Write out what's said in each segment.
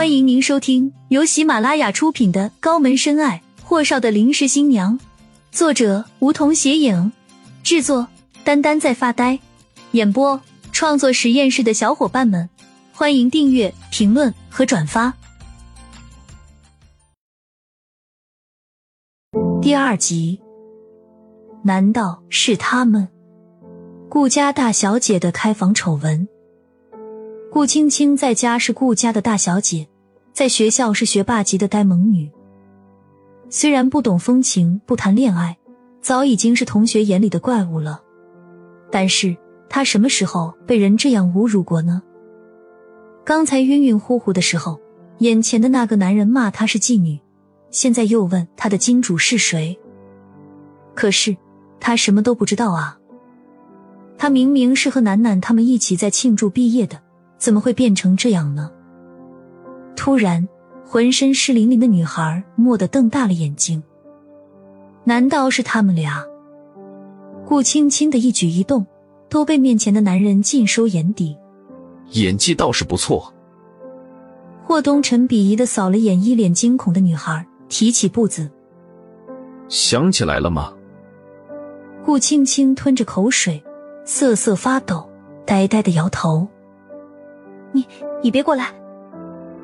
欢迎您收听由喜马拉雅出品的《高门深爱：霍少的临时新娘》，作者梧桐斜影，制作丹丹在发呆，演播创作实验室的小伙伴们，欢迎订阅、评论和转发。第二集，难道是他们？顾家大小姐的开房丑闻。顾青青在家是顾家的大小姐，在学校是学霸级的呆萌女。虽然不懂风情，不谈恋爱，早已经是同学眼里的怪物了，但是她什么时候被人这样侮辱过呢？刚才晕晕乎乎的时候，眼前的那个男人骂她是妓女，现在又问她的金主是谁。可是她什么都不知道啊！她明明是和楠楠他们一起在庆祝毕业的。怎么会变成这样呢？突然，浑身湿淋淋的女孩蓦地瞪大了眼睛。难道是他们俩？顾青青的一举一动都被面前的男人尽收眼底。演技倒是不错。霍东辰鄙夷的扫了眼一脸惊恐的女孩，提起步子。想起来了吗？顾青青吞着口水，瑟瑟发抖，呆呆的摇头。你你别过来，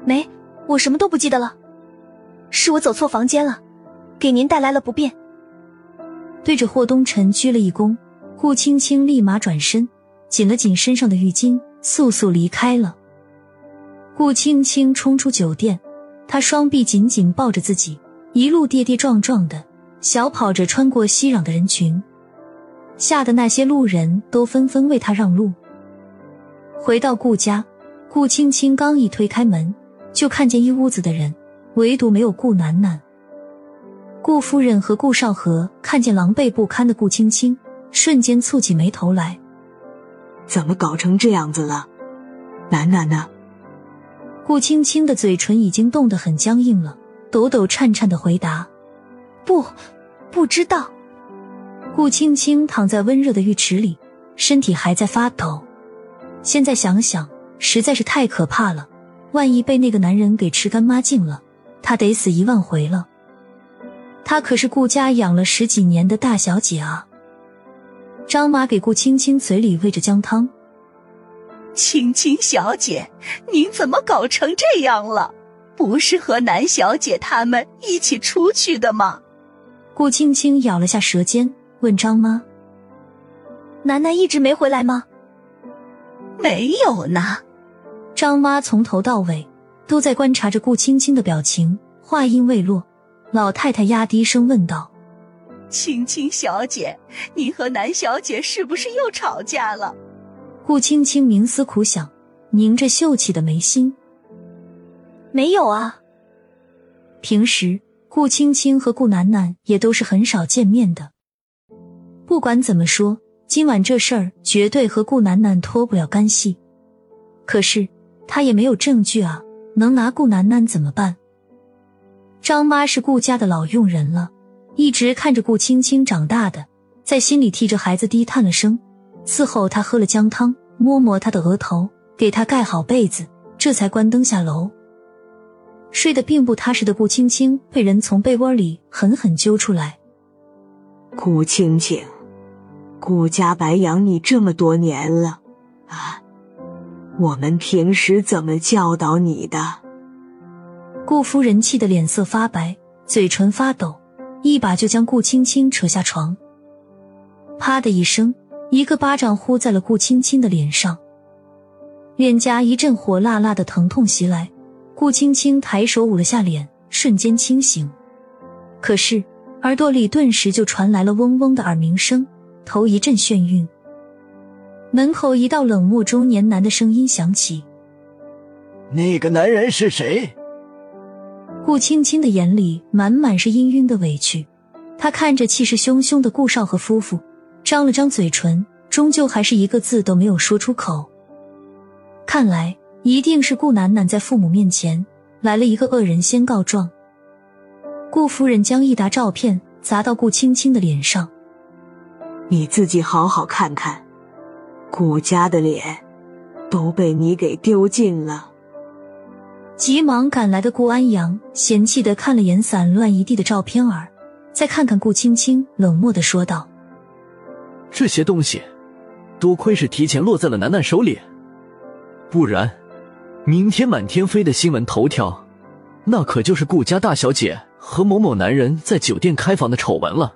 没，我什么都不记得了，是我走错房间了，给您带来了不便。对着霍东辰鞠了一躬，顾青青立马转身，紧了紧身上的浴巾，速速离开了。顾青青冲出酒店，她双臂紧紧抱着自己，一路跌跌撞撞的小跑着穿过熙攘的人群，吓得那些路人都纷纷为她让路。回到顾家。顾青青刚一推开门，就看见一屋子的人，唯独没有顾楠楠。顾夫人和顾少河看见狼狈不堪的顾青青，瞬间蹙起眉头来：“怎么搞成这样子了？楠楠呢？”顾青青的嘴唇已经冻得很僵硬了，抖抖颤颤的回答：“不，不知道。”顾青青躺在温热的浴池里，身体还在发抖。现在想想。实在是太可怕了，万一被那个男人给吃干抹净了，她得死一万回了。她可是顾家养了十几年的大小姐啊！张妈给顾青青嘴里喂着姜汤。青青小姐，您怎么搞成这样了？不是和南小姐他们一起出去的吗？顾青青咬了下舌尖，问张妈：“楠楠一直没回来吗？”没有呢。张妈从头到尾都在观察着顾青青的表情，话音未落，老太太压低声问道：“青青小姐，你和南小姐是不是又吵架了？”顾青青冥思苦想，凝着秀气的眉心：“没有啊。平时顾青青和顾楠楠也都是很少见面的。不管怎么说，今晚这事儿绝对和顾楠楠脱不了干系。可是。”他也没有证据啊，能拿顾楠楠怎么办？张妈是顾家的老佣人了，一直看着顾青青长大的，在心里替着孩子低叹了声，伺候他喝了姜汤，摸摸他的额头，给他盖好被子，这才关灯下楼。睡得并不踏实的顾青青被人从被窝里狠狠揪出来。顾青青，顾家白养你这么多年了，啊！我们平时怎么教导你的？顾夫人气得脸色发白，嘴唇发抖，一把就将顾青青扯下床。啪的一声，一个巴掌呼在了顾青青的脸上，脸颊一阵火辣辣的疼痛袭来。顾青青抬手捂了下脸，瞬间清醒。可是耳朵里顿时就传来了嗡嗡的耳鸣声，头一阵眩晕。门口一道冷漠中年男的声音响起：“那个男人是谁？”顾青青的眼里满满是氤氲的委屈，她看着气势汹汹的顾少和夫妇，张了张嘴唇，终究还是一个字都没有说出口。看来一定是顾楠楠在父母面前来了一个恶人先告状。顾夫人将一沓照片砸到顾青青的脸上：“你自己好好看看。”顾家的脸都被你给丢尽了。急忙赶来的顾安阳嫌弃的看了眼散乱一地的照片儿，再看看顾青青，冷漠的说道：“这些东西，多亏是提前落在了楠楠手里，不然，明天满天飞的新闻头条，那可就是顾家大小姐和某某男人在酒店开房的丑闻了。”